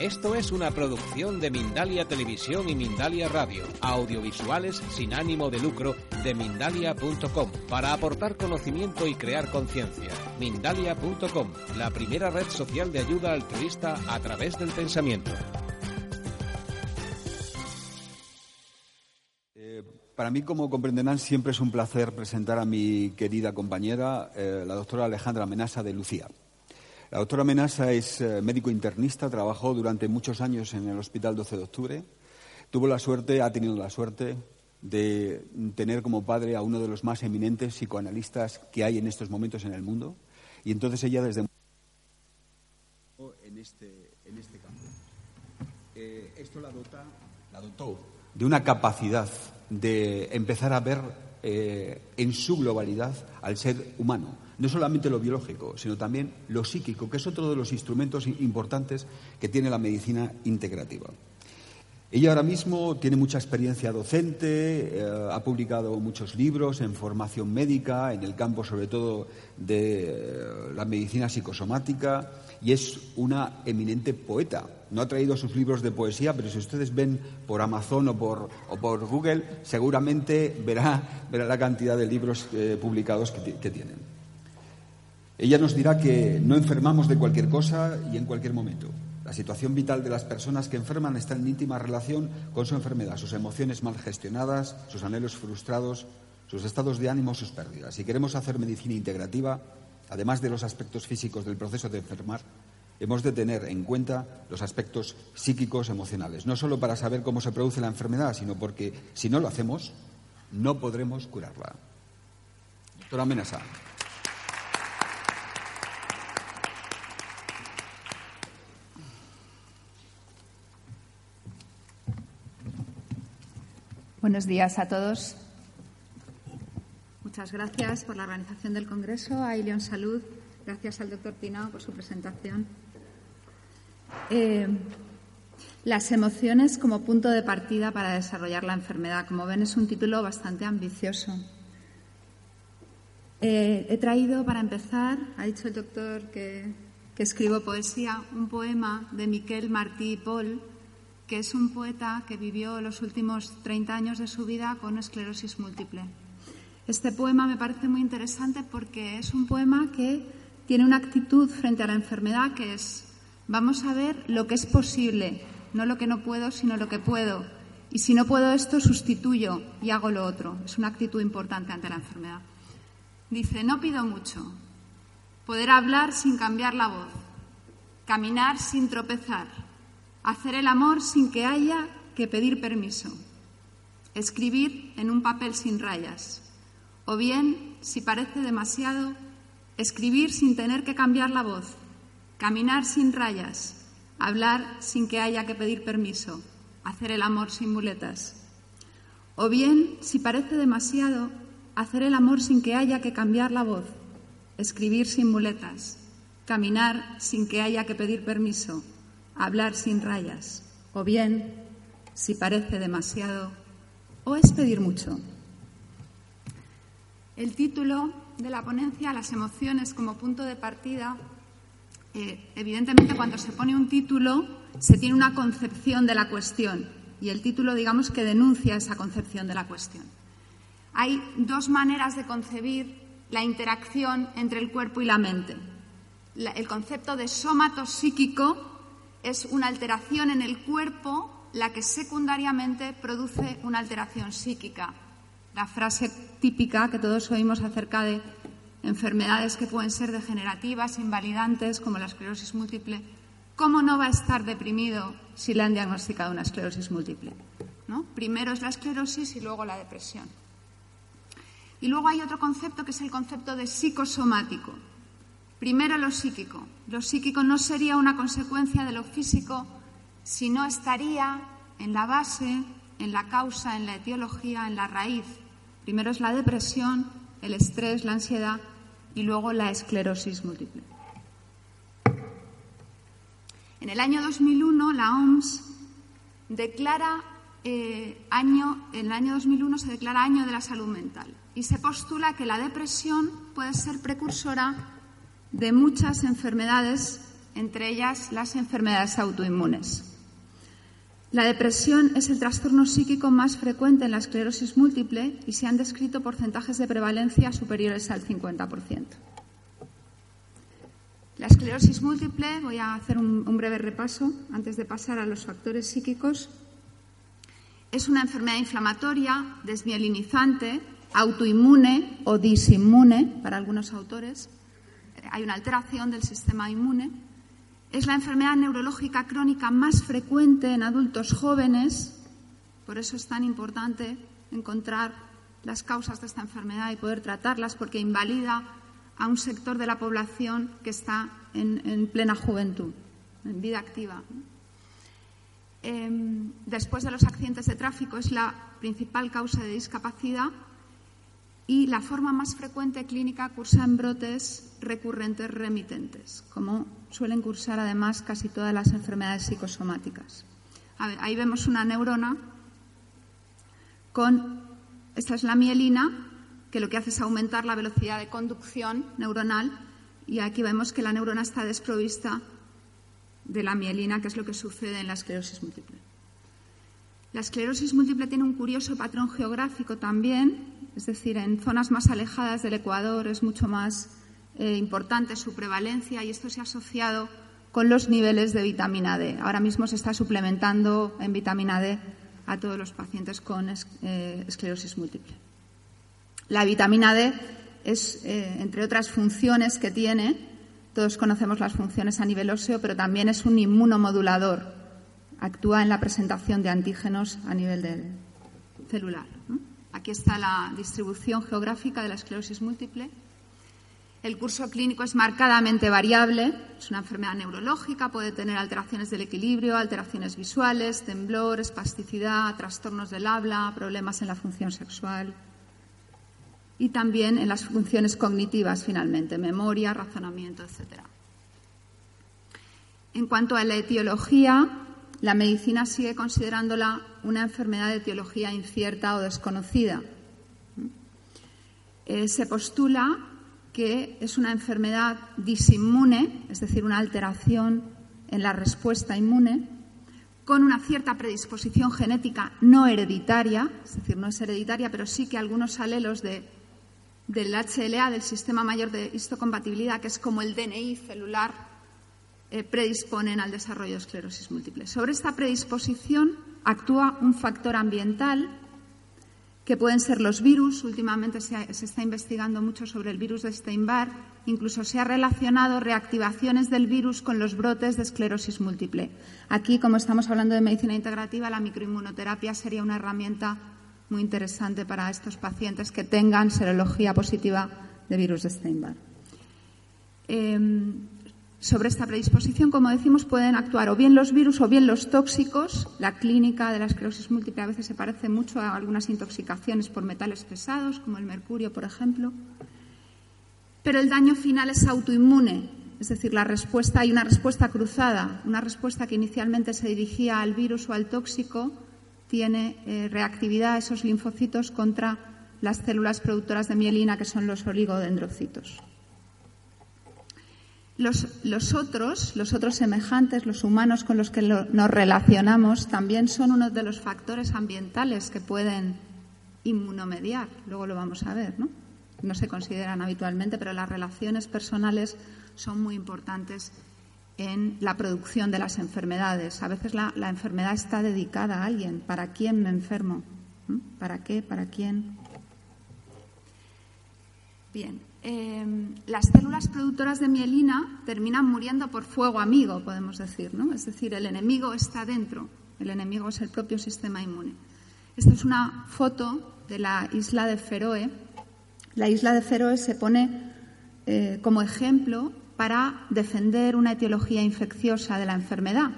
Esto es una producción de Mindalia Televisión y Mindalia Radio, audiovisuales sin ánimo de lucro de mindalia.com, para aportar conocimiento y crear conciencia. Mindalia.com, la primera red social de ayuda altruista a través del pensamiento. Eh, Para mí, como comprenderán, siempre es un placer presentar a mi querida compañera, eh, la doctora Alejandra Menasa de Lucía. La doctora Menasa es eh, médico internista, trabajó durante muchos años en el Hospital 12 de Octubre. Tuvo la suerte, ha tenido la suerte de tener como padre a uno de los más eminentes psicoanalistas que hay en estos momentos en el mundo. Y entonces ella desde en este, en este campo. Eh, esto la, dota, la dotó de una capacidad de empezar a ver eh, en su globalidad al ser humano. No solamente lo biológico, sino también lo psíquico, que es otro de los instrumentos importantes que tiene la medicina integrativa. Ella ahora mismo tiene mucha experiencia docente, eh, ha publicado muchos libros en formación médica, en el campo sobre todo de eh, la medicina psicosomática y es una eminente poeta. No ha traído sus libros de poesía, pero si ustedes ven por Amazon o por, o por Google, seguramente verá, verá, la cantidad de libros eh, publicados que, que tienen. Ella nos dirá que no enfermamos de cualquier cosa y en cualquier momento. La situación vital de las personas que enferman está en íntima relación con su enfermedad, sus emociones mal gestionadas, sus anhelos frustrados, sus estados de ánimo, sus pérdidas. Si queremos hacer medicina integrativa, además de los aspectos físicos del proceso de enfermar, hemos de tener en cuenta los aspectos psíquicos, emocionales, no solo para saber cómo se produce la enfermedad, sino porque si no lo hacemos, no podremos curarla. Doctora Menasa. Buenos días a todos. Muchas gracias por la organización del Congreso, a Ilion Salud, gracias al doctor Pinao por su presentación. Eh, las emociones como punto de partida para desarrollar la enfermedad. Como ven, es un título bastante ambicioso. Eh, he traído, para empezar, ha dicho el doctor que, que escribo poesía, un poema de Miquel Martí y Paul, que es un poeta que vivió los últimos 30 años de su vida con esclerosis múltiple. Este poema me parece muy interesante porque es un poema que tiene una actitud frente a la enfermedad que es vamos a ver lo que es posible, no lo que no puedo, sino lo que puedo. Y si no puedo esto, sustituyo y hago lo otro. Es una actitud importante ante la enfermedad. Dice, no pido mucho. Poder hablar sin cambiar la voz. Caminar sin tropezar hacer el amor sin que haya que pedir permiso, escribir en un papel sin rayas, o bien, si parece demasiado, escribir sin tener que cambiar la voz, caminar sin rayas, hablar sin que haya que pedir permiso, hacer el amor sin muletas, o bien, si parece demasiado, hacer el amor sin que haya que cambiar la voz, escribir sin muletas, caminar sin que haya que pedir permiso, hablar sin rayas, o bien, si parece demasiado, o es pedir mucho. El título de la ponencia, Las emociones como punto de partida, eh, evidentemente cuando se pone un título se tiene una concepción de la cuestión y el título digamos que denuncia esa concepción de la cuestión. Hay dos maneras de concebir la interacción entre el cuerpo y la mente. El concepto de somato psíquico es una alteración en el cuerpo la que secundariamente produce una alteración psíquica. La frase típica que todos oímos acerca de enfermedades que pueden ser degenerativas, invalidantes, como la esclerosis múltiple. ¿Cómo no va a estar deprimido si le han diagnosticado una esclerosis múltiple? ¿No? Primero es la esclerosis y luego la depresión. Y luego hay otro concepto que es el concepto de psicosomático. Primero lo psíquico. Lo psíquico no sería una consecuencia de lo físico, sino estaría en la base, en la causa, en la etiología, en la raíz. Primero es la depresión, el estrés, la ansiedad y luego la esclerosis múltiple. En el año 2001 la OMS declara eh, año, en el año 2001 se declara año de la salud mental y se postula que la depresión puede ser precursora de muchas enfermedades, entre ellas las enfermedades autoinmunes. La depresión es el trastorno psíquico más frecuente en la esclerosis múltiple y se han descrito porcentajes de prevalencia superiores al 50%. La esclerosis múltiple, voy a hacer un, breve repaso antes de pasar a los factores psíquicos, es una enfermedad inflamatoria, desmielinizante, autoinmune o disinmune para algunos autores. Hay una alteración del sistema inmune es la enfermedad neurológica crónica más frecuente en adultos jóvenes, por eso es tan importante encontrar las causas de esta enfermedad y poder tratarlas, porque invalida a un sector de la población que está en, plena juventud, en vida activa. Em, después de los accidentes de tráfico es la principal causa de discapacidad y la forma más frecuente clínica cursa en brotes recurrentes remitentes, como suelen cursar además casi todas las enfermedades psicosomáticas. ahí vemos una neurona con, esta es la mielina, que lo que hace es aumentar la velocidad de conducción neuronal y aquí vemos que la neurona está desprovista de la mielina, que es lo que sucede en la esclerosis múltiple. La esclerosis múltiple tiene un curioso patrón geográfico también, es decir, en zonas más alejadas del Ecuador es mucho más eh, importante su prevalencia y esto se ha asociado con los niveles de vitamina D. Ahora mismo se está suplementando en vitamina D a todos los pacientes con eh, esclerosis múltiple. La vitamina D es, eh, entre otras funciones que tiene, todos conocemos las funciones a nivel óseo, pero también es un inmunomodulador. Actúa en la presentación de antígenos a nivel celular. Aquí está la distribución geográfica de la esclerosis múltiple. El curso clínico es marcadamente variable, es una enfermedad neurológica, puede tener alteraciones del equilibrio, alteraciones visuales, temblor, espasticidad, trastornos del habla, problemas en la función sexual y también en las funciones cognitivas, finalmente, memoria, razonamiento, etc. En cuanto a la etiología, la medicina sigue considerándola una enfermedad de etiología incierta o desconocida. Eh, se postula que es una enfermedad disinmune, es decir, una alteración en la respuesta inmune, con una cierta predisposición genética no hereditaria, es decir, no es hereditaria, pero sí que algunos alelos del HLA, del sistema mayor de histocompatibilidad, que es como el DNI celular, eh, predisponen al desarrollo de esclerosis múltiple. Sobre esta predisposición actúa un factor ambiental que pueden ser los virus. Últimamente se, está investigando mucho sobre el virus de Steinbar. Incluso se ha relacionado reactivaciones del virus con los brotes de esclerosis múltiple. Aquí, como estamos hablando de medicina integrativa, la microinmunoterapia sería una herramienta muy interesante para estos pacientes que tengan serología positiva de virus de Steinbar. Em, sobre esta predisposición, como decimos, pueden actuar o bien los virus o bien los tóxicos. La clínica de la esclerosis múltiple a veces se parece mucho a algunas intoxicaciones por metales pesados, como el mercurio, por ejemplo. Pero el daño final es autoinmune, es decir, la respuesta hay una respuesta cruzada, una respuesta que inicialmente se dirigía al virus o al tóxico tiene eh, reactividad a esos linfocitos contra las células productoras de mielina, que son los oligodendrocitos. Los, otros, los otros semejantes, los humanos con los que nos relacionamos, también son uno de los factores ambientales que pueden inmunomediar. Luego lo vamos a ver, ¿no? No se consideran habitualmente, pero las relaciones personales son muy importantes en la producción de las enfermedades. A veces la, la enfermedad está dedicada a alguien. ¿Para quién me enfermo? ¿Mm? ¿Para qué? ¿Para quién? Bien, Em, las células productoras de mielina terminan muriendo por fuego amigo, podemos decir, ¿no? Es decir, el enemigo está dentro, el enemigo es el propio sistema inmune. Esta es una foto de la isla de Feroe. La isla de Feroe se pone eh, como ejemplo para defender una etiología infecciosa de la enfermedad,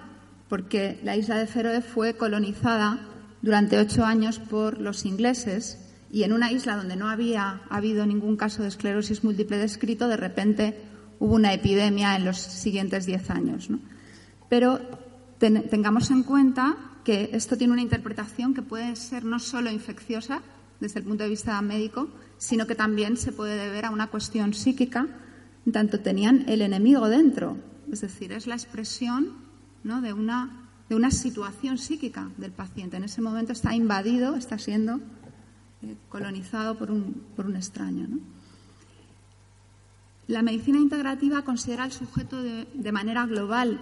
porque la isla de Feroe fue colonizada durante ocho años por los ingleses y en una isla donde no había habido ningún caso de esclerosis múltiple descrito, de repente hubo una epidemia en los siguientes diez años. Pero tengamos en cuenta que esto tiene una interpretación que puede ser no solo infecciosa desde el punto de vista médico, sino que también se puede deber a una cuestión psíquica, tanto tenían el enemigo dentro, es decir, es la expresión de, una, de una situación psíquica del paciente. En ese momento está invadido, está siendo colonizado por un, por un extraño. La medicina integrativa considera al sujeto de, manera global,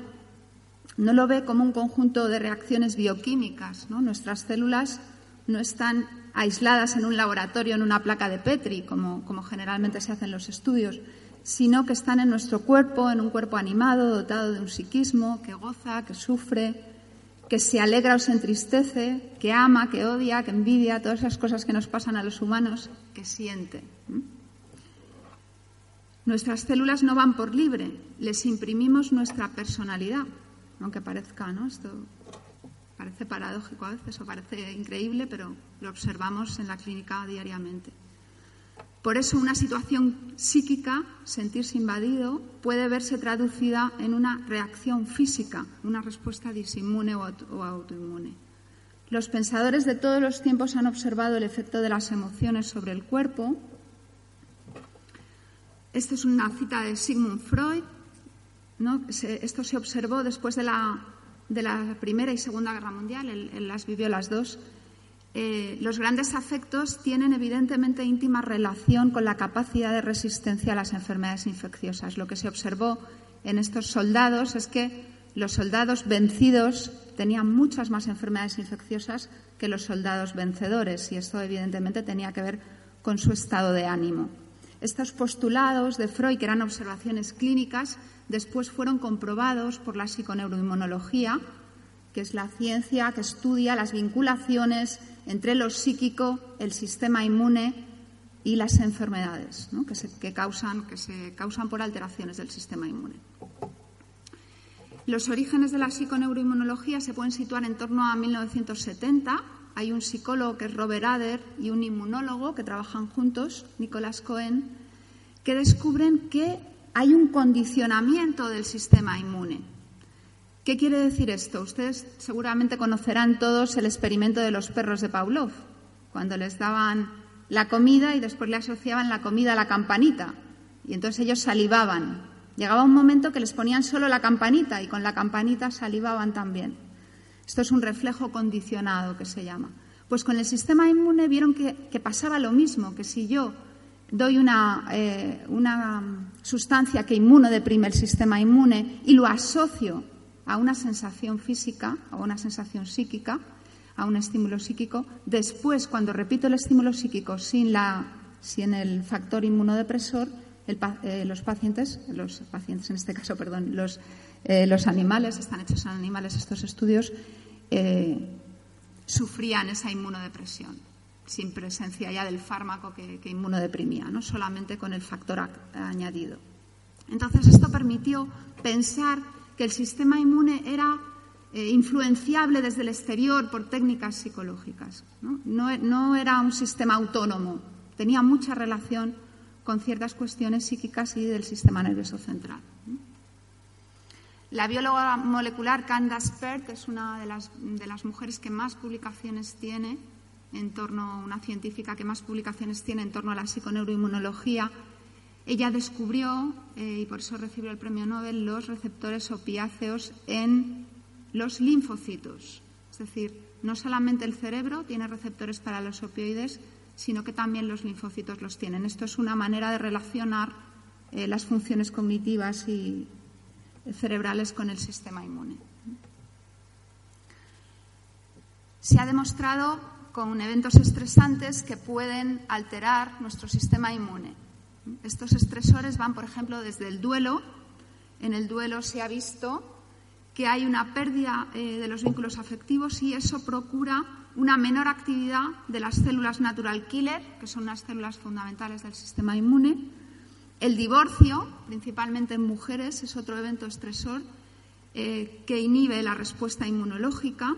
no lo ve como un conjunto de reacciones bioquímicas. Nuestras células no están aisladas en un laboratorio, en una placa de Petri, como, como generalmente se hacen los estudios, sino que están en nuestro cuerpo, en un cuerpo animado, dotado de un psiquismo, que goza, que sufre, que se alegra o se entristece, que ama, que odia, que envidia, todas esas cosas que nos pasan a los humanos, que siente. Nuestras células no van por libre, les imprimimos nuestra personalidad, aunque parezca, ¿no? Esto parece paradójico a veces o parece increíble, pero lo observamos en la clínica diariamente. Por eso una situación psíquica, sentirse invadido, puede verse traducida en una reacción física, una respuesta disinmune o autoinmune. Los pensadores de todos los tiempos han observado el efecto de las emociones sobre el cuerpo. Esto es una cita de Sigmund Freud. esto se observó después de la, Primera y Segunda Guerra Mundial. él las vivió las dos eh, los grandes afectos tienen evidentemente íntima relación con la capacidad de resistencia a las enfermedades infecciosas. Lo que se observó en estos soldados es que los soldados vencidos tenían muchas más enfermedades infecciosas que los soldados vencedores y esto evidentemente tenía que ver con su estado de ánimo. Estos postulados de Freud, que eran observaciones clínicas, después fueron comprobados por la psiconeuroinmunología, que es la ciencia que estudia las vinculaciones entre lo psíquico, el sistema inmune y las enfermedades que, se, causan, que se causan por alteraciones del sistema inmune. Los orígenes de la psiconeuroinmunología se pueden situar en torno a 1970. Hay un psicólogo que es Robert Ader y un inmunólogo que trabajan juntos, Nicolás Cohen, que descubren que hay un condicionamiento del sistema inmune ¿Qué quiere decir esto? Ustedes seguramente conocerán todos el experimento de los perros de Pavlov, cuando les daban la comida y después le asociaban la comida a la campanita. Y entonces ellos salivaban. Llegaba un momento que les ponían solo la campanita y con la campanita salivaban también. Esto es un reflejo condicionado que se llama. Pues con el sistema inmune vieron que, pasaba lo mismo, que si yo doy una, eh, una sustancia que inmunodeprime el sistema inmune y lo asocio a una sensación física, a una sensación psíquica, a un estímulo psíquico. Después, cuando repito el estímulo psíquico sin, la, sin el factor inmunodepresor, eh, los pacientes, los pacientes en este caso, perdón, los, eh, los animales, están hechos en animales estos estudios, eh, sufrían esa inmunodepresión sin presencia ya del fármaco que, que inmunodeprimía, no solamente con el factor añadido. Entonces, esto permitió pensar que el sistema inmune era eh, influenciable desde el exterior por técnicas psicológicas. ¿no? era un sistema autónomo, tenía mucha relación con ciertas cuestiones psíquicas y del sistema nervioso central. La bióloga molecular Candace Pert es una de las, de las mujeres que más publicaciones tiene en torno, una científica que más publicaciones tiene en torno a la psiconeuroinmunología ella descubrió, eh, y por eso recibió el premio Nobel, los receptores opiáceos en los linfocitos. Es decir, no solamente el cerebro tiene receptores para los opioides, sino que también los linfocitos los tienen. Esto es una manera de relacionar eh, las funciones cognitivas y cerebrales con el sistema inmune. Se ha demostrado con eventos estresantes que pueden alterar nuestro sistema inmune. Estos estresores van, por ejemplo, desde el duelo. En el duelo se ha visto que hay una pérdida eh, de los vínculos afectivos y eso procura una menor actividad de las células natural killer, que son las células fundamentales del sistema inmune, El divorcio, principalmente en mujeres, es otro evento estresor eh, que inhibe la respuesta inmunológica,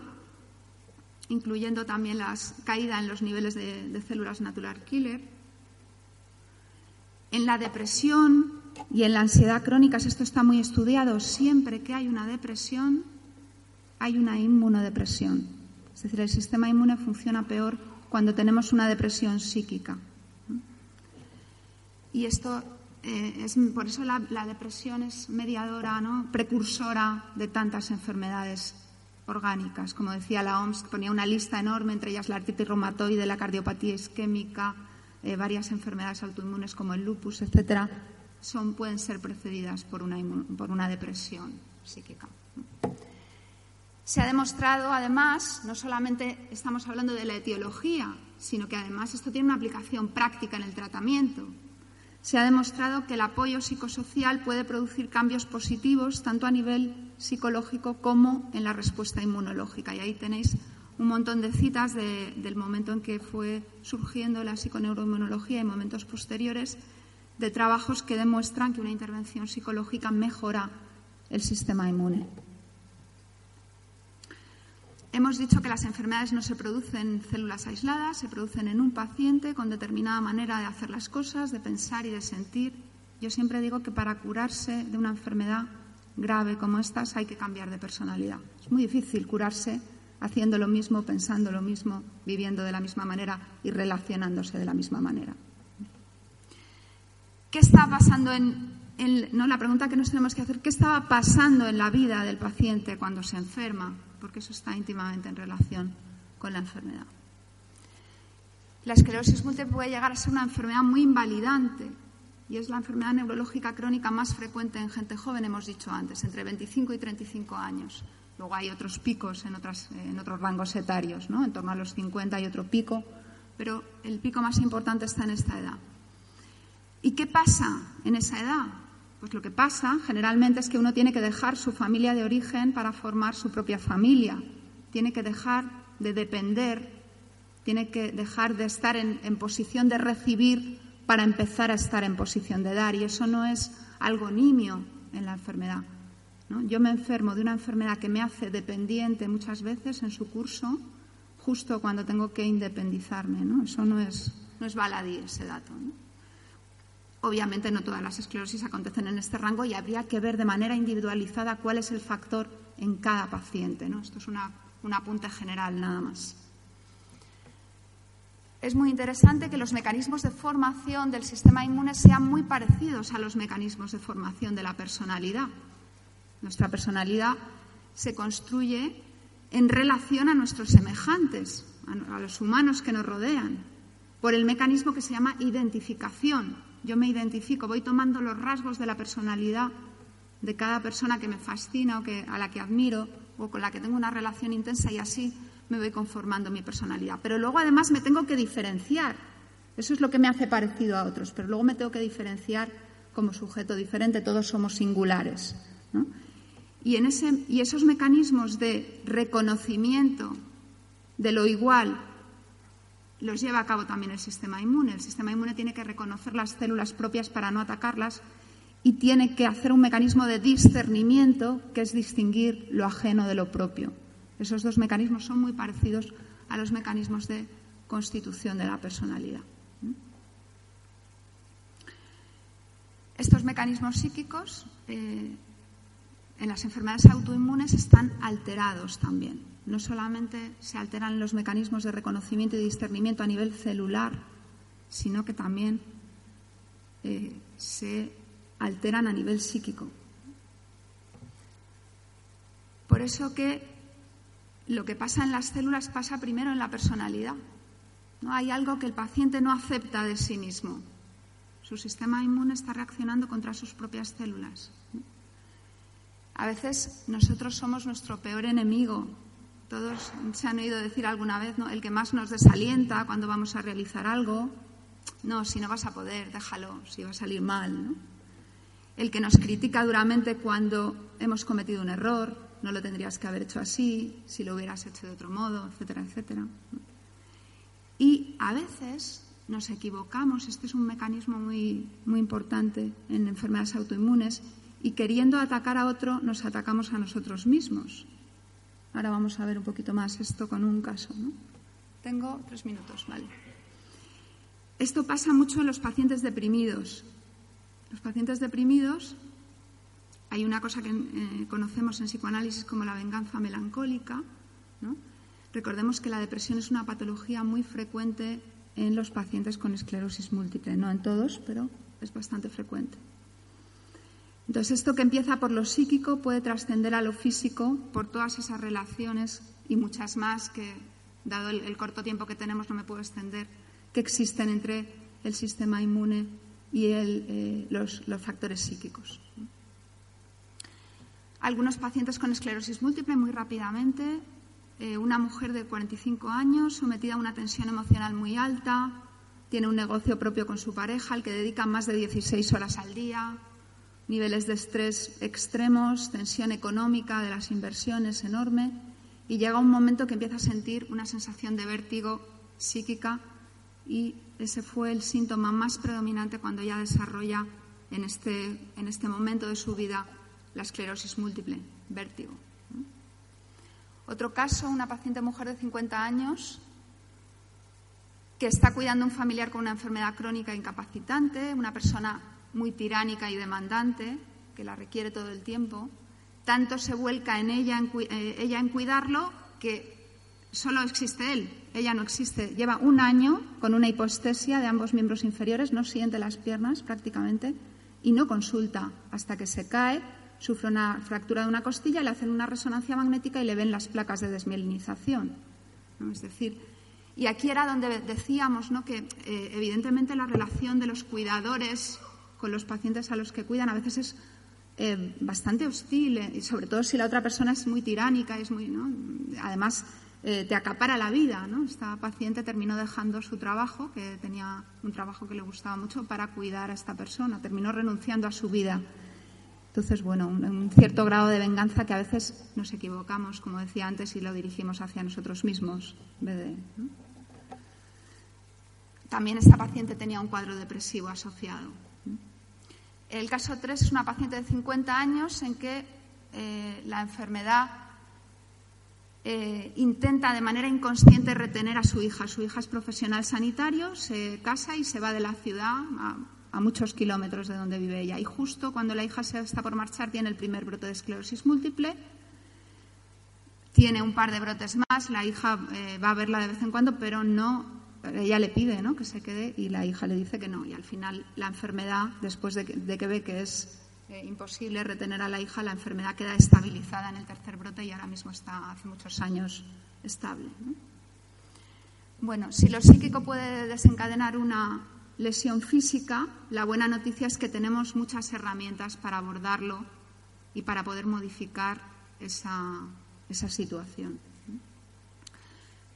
incluyendo también la caída en los niveles de, de células natural killer. En la depresión y en la ansiedad crónica, esto está muy estudiado, siempre que hay una depresión, hay una inmunodepresión. Es decir, el sistema inmune funciona peor cuando tenemos una depresión psíquica. Y esto eh, es, por eso la, depresión es mediadora, ¿no? precursora de tantas enfermedades orgánicas. Como decía la OMS, ponía una lista enorme, entre ellas la artritis reumatoide, la cardiopatía isquémica, eh, varias enfermedades autoinmunes como el lupus, etcétera, son, pueden ser precedidas por una, por una depresión psíquica. Se ha demostrado, además, no solamente estamos hablando de la etiología, sino que además esto tiene una aplicación práctica en el tratamiento se ha demostrado que el apoyo psicosocial puede producir cambios positivos tanto a nivel psicológico como en la respuesta inmunológica. Y ahí tenéis un montón de citas del momento en que fue surgiendo la psiconeuroinmunología y momentos posteriores de trabajos que demuestran que una intervención psicológica mejora el sistema inmune. Hemos dicho que las enfermedades no se producen en células aisladas, se producen en un paciente con determinada manera de hacer las cosas, de pensar y de sentir. Yo siempre digo que para curarse de una enfermedad grave como estas hay que cambiar de personalidad. Es muy difícil curarse haciendo lo mismo, pensando lo mismo, viviendo de la misma manera y relacionándose de la misma manera. ¿Qué está pasando en, no, la pregunta que nos tenemos que hacer, ¿qué estaba pasando en la vida del paciente cuando se enferma? porque eso está íntimamente en relación con la enfermedad. La esclerosis múltiple puede llegar a ser una enfermedad muy invalidante y es la enfermedad neurológica crónica más frecuente en gente joven, hemos dicho antes, entre 25 y 35 años. Luego hay otros picos en, en otros rangos etarios, ¿no? en torno a los 50 hay otro pico, pero el pico más importante está en esta edad. ¿Y qué pasa en esa edad? Pues lo que pasa generalmente es que uno tiene que dejar su familia de origen para formar su propia familia. Tiene que dejar de depender, tiene que dejar de estar en, posición de recibir para empezar a estar en posición de dar. Y eso no es algo nimio en la enfermedad. Yo me enfermo de una enfermedad que me hace dependiente muchas veces en su curso, justo cuando tengo que independizarme. Eso no es, no es baladí ese dato. Obviamente no todas las esclerosis acontecen en este rango y habría que ver de manera individualizada cuál es el factor en cada paciente. ¿no? Esto es una, un apunte general nada más. Es muy interesante que los mecanismos de formación del sistema inmune sean muy parecidos a los mecanismos de formación de la personalidad. Nuestra personalidad se construye en relación a nuestros semejantes, a los humanos que nos rodean, por el mecanismo que se llama identificación, yo me identifico, voy tomando los rasgos de la personalidad de cada persona que me fascina o que, a la que admiro o con la que tengo una relación intensa y así me voy conformando mi personalidad. Pero luego además me tengo que diferenciar. Eso es lo que me hace parecido a otros, pero luego me tengo que diferenciar como sujeto diferente, todos somos singulares. Y, en ese, y esos mecanismos de reconocimiento de lo igual los lleva a cabo también el sistema inmune. El sistema inmune tiene que reconocer las células propias para no atacarlas y tiene que hacer un mecanismo de discernimiento que es distinguir lo ajeno de lo propio. Esos dos mecanismos son muy parecidos a los mecanismos de constitución de la personalidad. Estos mecanismos psíquicos eh, en las enfermedades autoinmunes están alterados también no solamente se alteran los mecanismos de reconocimiento y discernimiento a nivel celular, sino que también eh, se alteran a nivel psíquico. Por eso que lo que pasa en las células pasa primero en la personalidad. ¿no? Hay algo que el paciente no acepta de sí mismo. Su sistema inmune está reaccionando contra sus propias células. A veces nosotros somos nuestro peor enemigo todos se han oído decir alguna vez, ¿no? El que más nos desalienta cuando vamos a realizar algo. No, si no vas a poder, déjalo, si va a salir mal, ¿no? El que nos critica duramente cuando hemos cometido un error, no lo tendrías que haber hecho así, si lo hubieras hecho de otro modo, etcétera, etcétera. Y a veces nos equivocamos. Este es un mecanismo muy, muy importante en enfermedades autoinmunes y queriendo atacar a otro nos atacamos a nosotros mismos. Ahora vamos a ver un poquito más esto con un caso. Tengo tres minutos, vale. Esto pasa mucho en los pacientes deprimidos. Los pacientes deprimidos, hay una cosa que eh, conocemos en psicoanálisis como la venganza melancólica. Recordemos que la depresión es una patología muy frecuente en los pacientes con esclerosis múltiple, no en todos, pero es bastante frecuente. Entonces, esto que empieza por lo psíquico puede trascender a lo físico por todas esas relaciones y muchas más que, dado el, corto tiempo que tenemos, no me puedo extender, que existen entre el sistema inmune y eh, los, factores psíquicos. Algunos pacientes con esclerosis múltiple, muy rápidamente, eh, una mujer de 45 años sometida a una tensión emocional muy alta, tiene un negocio propio con su pareja al que dedica más de 16 horas al día, niveles de estrés extremos, tensión económica de las inversiones enorme y llega un momento que empieza a sentir una sensación de vértigo psíquica y ese fue el síntoma más predominante cuando ella desarrolla en este, en este momento de su vida la esclerosis múltiple, vértigo. Otro caso, una paciente mujer de 50 años que está cuidando a un familiar con una enfermedad crónica incapacitante, una persona muy tiránica y demandante, que la requiere todo el tiempo. Tanto se vuelca en ella, en, eh, ella en cuidarlo, que solo existe él, ella no existe. Lleva un año con una hipostesia de ambos miembros inferiores, no siente las piernas prácticamente y no consulta hasta que se cae sufre una fractura de una costilla, le hacen una resonancia magnética y le ven las placas de desmielinización. Es decir, y aquí era donde decíamos ¿no? que eh, evidentemente la relación de los cuidadores con los pacientes a los que cuidan a veces es eh, bastante hostil, eh, y sobre todo si la otra persona es muy tiránica, es muy, ¿no? además te acapara la vida. ¿no? Esta paciente terminó dejando su trabajo, que tenía un trabajo que le gustaba mucho, para cuidar a esta persona, terminó renunciando a su vida. Entonces, bueno, un, cierto grado de venganza que a veces nos equivocamos, como decía antes, y lo dirigimos hacia nosotros mismos. También esta paciente tenía un cuadro depresivo asociado. El caso 3 es una paciente de 50 años en que eh, la enfermedad eh, intenta de manera inconsciente retener a su hija. Su hija es profesional sanitario, se casa y se va de la ciudad a muchos kilómetros de donde vive ella. Y justo cuando la hija se está por marchar tiene el primer brote de esclerosis múltiple, tiene un par de brotes más, la hija eh, va a verla de vez en cuando, pero no, ella le pide ¿no? que se quede y la hija le dice que no. Y al final la enfermedad, después de que, ve que es eh, imposible retener a la hija, la enfermedad queda estabilizada en el tercer brote y ahora mismo está hace muchos años estable. Bueno, si lo psíquico puede desencadenar una lesión física, la buena noticia es que tenemos muchas herramientas para abordarlo y para poder modificar esa, situación.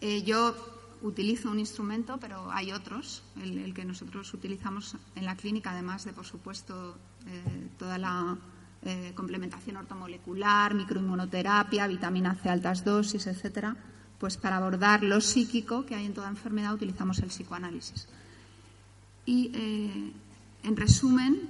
Eh, yo utilizo un instrumento, pero hay otros, el, que nosotros utilizamos en la clínica, además de, por supuesto, eh, toda la eh, complementación ortomolecular, microinmunoterapia, vitamina C altas dosis, etcétera, pues para abordar lo psíquico que hay en toda enfermedad utilizamos el psicoanálisis. Y, eh, en resumen,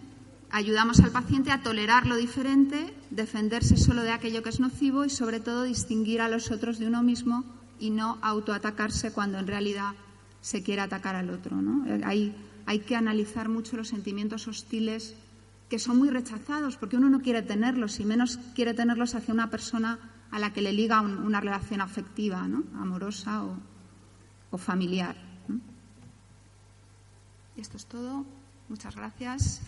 ayudamos al paciente a tolerar lo diferente, defenderse solo de aquello que es nocivo y, sobre todo, distinguir a los otros de uno mismo y no autoatacarse cuando en realidad se quiere atacar al otro. Eh, hay, hay que analizar mucho los sentimientos hostiles que son muy rechazados porque uno no quiere tenerlos y menos quiere tenerlos hacia una persona a la que le liga una relación afectiva, ¿no? amorosa o familiar. Esto es todo. Muchas gracias.